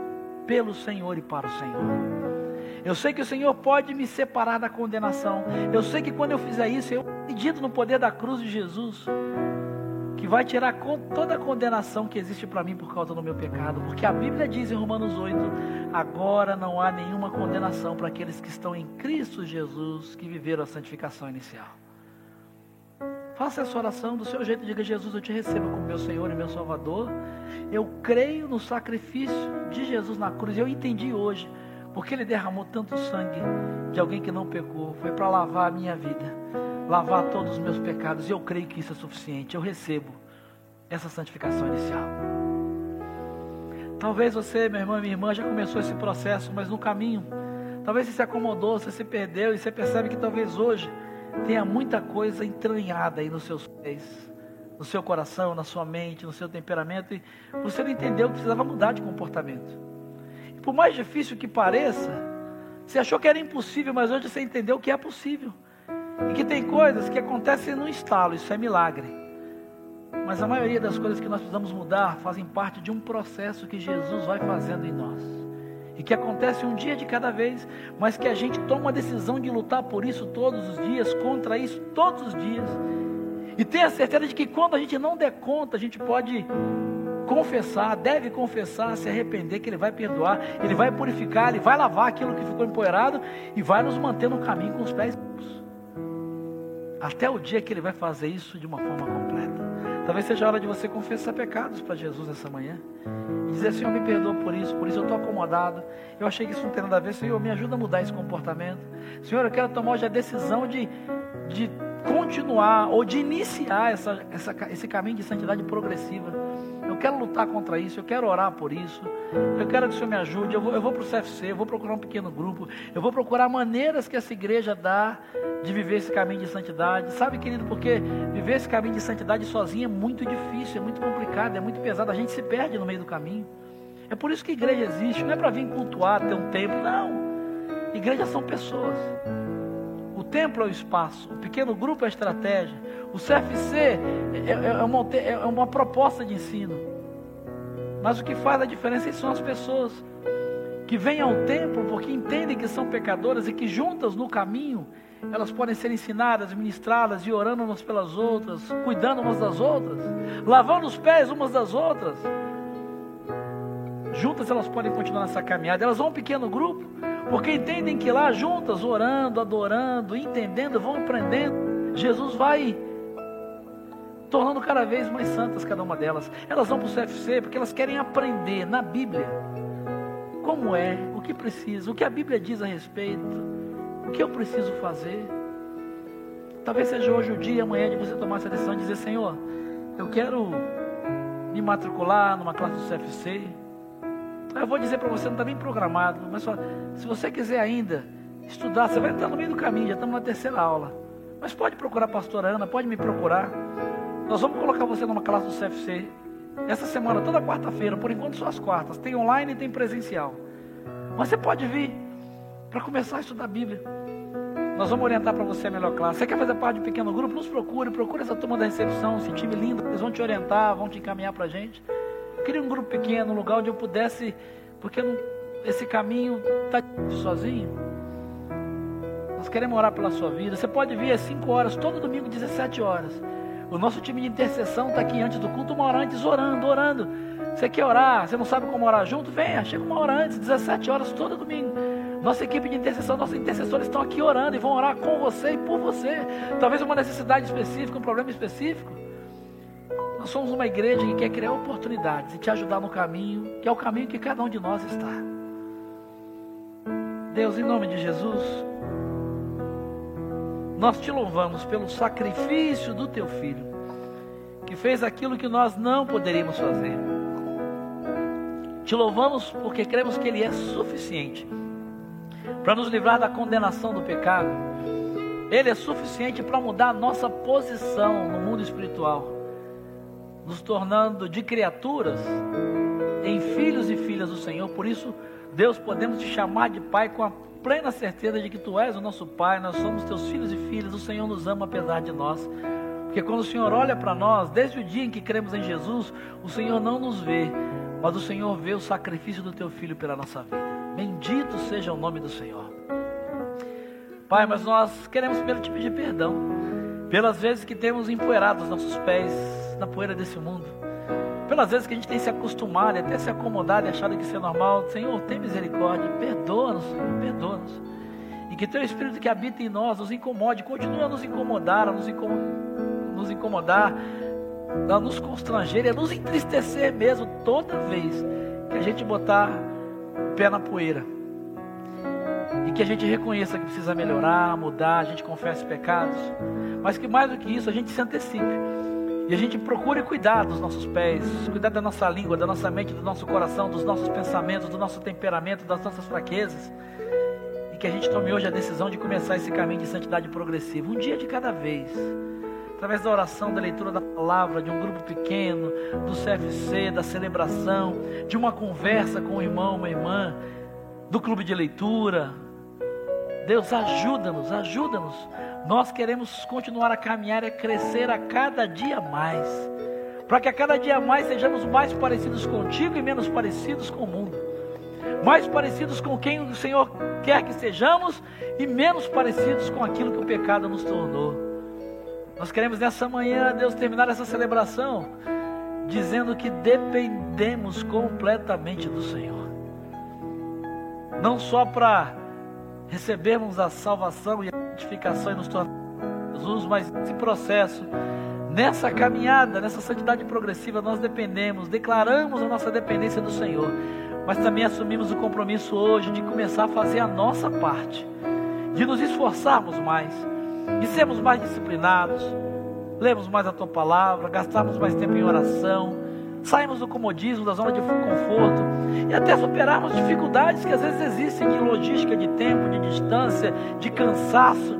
pelo Senhor e para o Senhor. Eu sei que o Senhor pode me separar da condenação. Eu sei que quando eu fizer isso, eu acredito no poder da cruz de Jesus que vai tirar toda a condenação que existe para mim por causa do meu pecado, porque a Bíblia diz em Romanos 8: agora não há nenhuma condenação para aqueles que estão em Cristo Jesus, que viveram a santificação inicial. Faça essa oração do seu jeito, diga: Jesus, eu te recebo como meu Senhor e meu Salvador. Eu creio no sacrifício de Jesus na cruz. Eu entendi hoje porque Ele derramou tanto sangue de alguém que não pecou. Foi para lavar a minha vida lavar todos os meus pecados, e eu creio que isso é suficiente. Eu recebo essa santificação inicial. Talvez você, meu irmão e minha irmã, já começou esse processo, mas no caminho, talvez você se acomodou, você se perdeu, e você percebe que talvez hoje tenha muita coisa entranhada aí nos seus pés, no seu coração, na sua mente, no seu temperamento, e você não entendeu que precisava mudar de comportamento. E por mais difícil que pareça, você achou que era impossível, mas hoje você entendeu que é possível. E que tem coisas que acontecem no estalo, isso é milagre. Mas a maioria das coisas que nós precisamos mudar fazem parte de um processo que Jesus vai fazendo em nós. E que acontece um dia de cada vez, mas que a gente toma a decisão de lutar por isso todos os dias, contra isso todos os dias. E tenha certeza de que quando a gente não der conta, a gente pode confessar, deve confessar, se arrepender, que Ele vai perdoar, Ele vai purificar, Ele vai lavar aquilo que ficou empoeirado e vai nos manter no caminho com os pés até o dia que Ele vai fazer isso de uma forma completa. Talvez seja a hora de você confessar pecados para Jesus essa manhã. E dizer, Senhor, me perdoa por isso, por isso eu estou acomodado. Eu achei que isso não tem nada a ver. Senhor, me ajuda a mudar esse comportamento. Senhor, eu quero tomar hoje a decisão de, de continuar ou de iniciar essa, essa, esse caminho de santidade progressiva quero lutar contra isso, eu quero orar por isso, eu quero que o Senhor me ajude. Eu vou, eu vou para o CFC, eu vou procurar um pequeno grupo, eu vou procurar maneiras que essa igreja dá de viver esse caminho de santidade. Sabe, querido, porque viver esse caminho de santidade sozinho é muito difícil, é muito complicado, é muito pesado, a gente se perde no meio do caminho. É por isso que igreja existe, não é para vir cultuar, ter um templo, não. Igrejas são pessoas. O templo é o espaço, o pequeno grupo é a estratégia, o CFC é, é, é, uma, é uma proposta de ensino. Mas o que faz a diferença são as pessoas que vêm ao templo porque entendem que são pecadoras e que juntas no caminho elas podem ser ensinadas, ministradas e orando umas pelas outras, cuidando umas das outras, lavando os pés umas das outras. Juntas elas podem continuar nessa caminhada. Elas vão um pequeno grupo, porque entendem que lá juntas, orando, adorando, entendendo, vão aprendendo. Jesus vai tornando cada vez mais santas cada uma delas. Elas vão para o CFC porque elas querem aprender na Bíblia como é, o que precisa, o que a Bíblia diz a respeito, o que eu preciso fazer. Talvez seja hoje o dia, amanhã, de você tomar essa decisão e dizer: Senhor, eu quero me matricular numa classe do CFC. Eu vou dizer para você, não está bem programado, mas só, se você quiser ainda estudar, você vai entrar no meio do caminho, já estamos na terceira aula. Mas pode procurar a pastora Ana, pode me procurar. Nós vamos colocar você numa classe do CFC. Essa semana, toda quarta-feira, por enquanto só as quartas. Tem online e tem presencial. Mas você pode vir para começar a estudar a Bíblia. Nós vamos orientar para você a melhor classe. Você quer fazer parte de um pequeno grupo? Nos procure, procure essa turma da recepção, esse time lindo. Eles vão te orientar, vão te encaminhar para a gente. Eu queria um grupo pequeno, um lugar onde eu pudesse, porque não, esse caminho está sozinho. Nós queremos orar pela sua vida. Você pode vir às 5 horas, todo domingo, 17 horas. O nosso time de intercessão está aqui antes do culto, uma hora antes, orando, orando. Você quer orar? Você não sabe como orar junto? Venha, chega uma hora antes, 17 horas todo domingo. Nossa equipe de intercessão, nossos intercessores estão aqui orando e vão orar com você e por você. Talvez uma necessidade específica, um problema específico. Nós somos uma igreja que quer criar oportunidades e te ajudar no caminho, que é o caminho que cada um de nós está. Deus, em nome de Jesus, nós te louvamos pelo sacrifício do teu filho, que fez aquilo que nós não poderíamos fazer. Te louvamos porque cremos que ele é suficiente para nos livrar da condenação do pecado. Ele é suficiente para mudar a nossa posição no mundo espiritual, nos tornando de criaturas em filhos e filhas do Senhor. Por isso, Deus, podemos te chamar de Pai com a plena certeza de que tu és o nosso Pai, nós somos teus filhos e filhas, o Senhor nos ama apesar de nós. Porque quando o Senhor olha para nós, desde o dia em que cremos em Jesus, o Senhor não nos vê, mas o Senhor vê o sacrifício do teu filho pela nossa vida. Bendito seja o nome do Senhor. Pai, mas nós queremos primeiro te pedir perdão pelas vezes que temos empoeirado os nossos pés na poeira desse mundo pelas vezes que a gente tem se acostumado, até se acomodado e achado que isso é normal. Senhor, tem misericórdia, perdoa-nos, Senhor, perdoa-nos. E que teu Espírito que habita em nós nos incomode, continue a nos incomodar, a nos, incom nos incomodar, a nos constranger, a nos entristecer mesmo toda vez que a gente botar o pé na poeira. E que a gente reconheça que precisa melhorar, mudar, a gente confesse pecados. Mas que mais do que isso, a gente se antecipe e a gente procure cuidar dos nossos pés, cuidar da nossa língua, da nossa mente, do nosso coração, dos nossos pensamentos, do nosso temperamento, das nossas fraquezas. E que a gente tome hoje a decisão de começar esse caminho de santidade progressiva, um dia de cada vez. Através da oração, da leitura da palavra, de um grupo pequeno, do CFC, da celebração, de uma conversa com um irmão, uma irmã, do clube de leitura. Deus, ajuda-nos, ajuda-nos nós queremos continuar a caminhar e a crescer a cada dia mais. Para que a cada dia mais sejamos mais parecidos contigo e menos parecidos com o mundo. Mais parecidos com quem o Senhor quer que sejamos e menos parecidos com aquilo que o pecado nos tornou. Nós queremos nessa manhã, Deus, terminar essa celebração dizendo que dependemos completamente do Senhor. Não só para recebermos a salvação e a santificação e nos tornar Jesus, mas processo, nessa caminhada, nessa santidade progressiva, nós dependemos, declaramos a nossa dependência do Senhor, mas também assumimos o compromisso hoje de começar a fazer a nossa parte, de nos esforçarmos mais, de sermos mais disciplinados, lermos mais a tua palavra, gastarmos mais tempo em oração, sairmos do comodismo, da zona de conforto e até superarmos dificuldades que às vezes existem de logística, de tempo, de distância, de cansaço.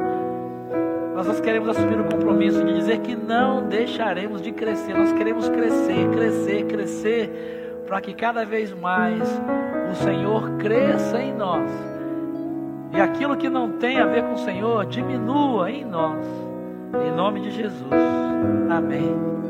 Mas nós queremos assumir o compromisso de dizer que não deixaremos de crescer. Nós queremos crescer, crescer, crescer, para que cada vez mais o Senhor cresça em nós. E aquilo que não tem a ver com o Senhor diminua em nós. Em nome de Jesus. Amém.